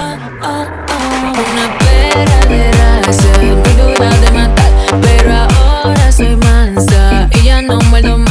Una pera de verdadera se me de matar, pero ahora soy mansa y ya no muerdo más.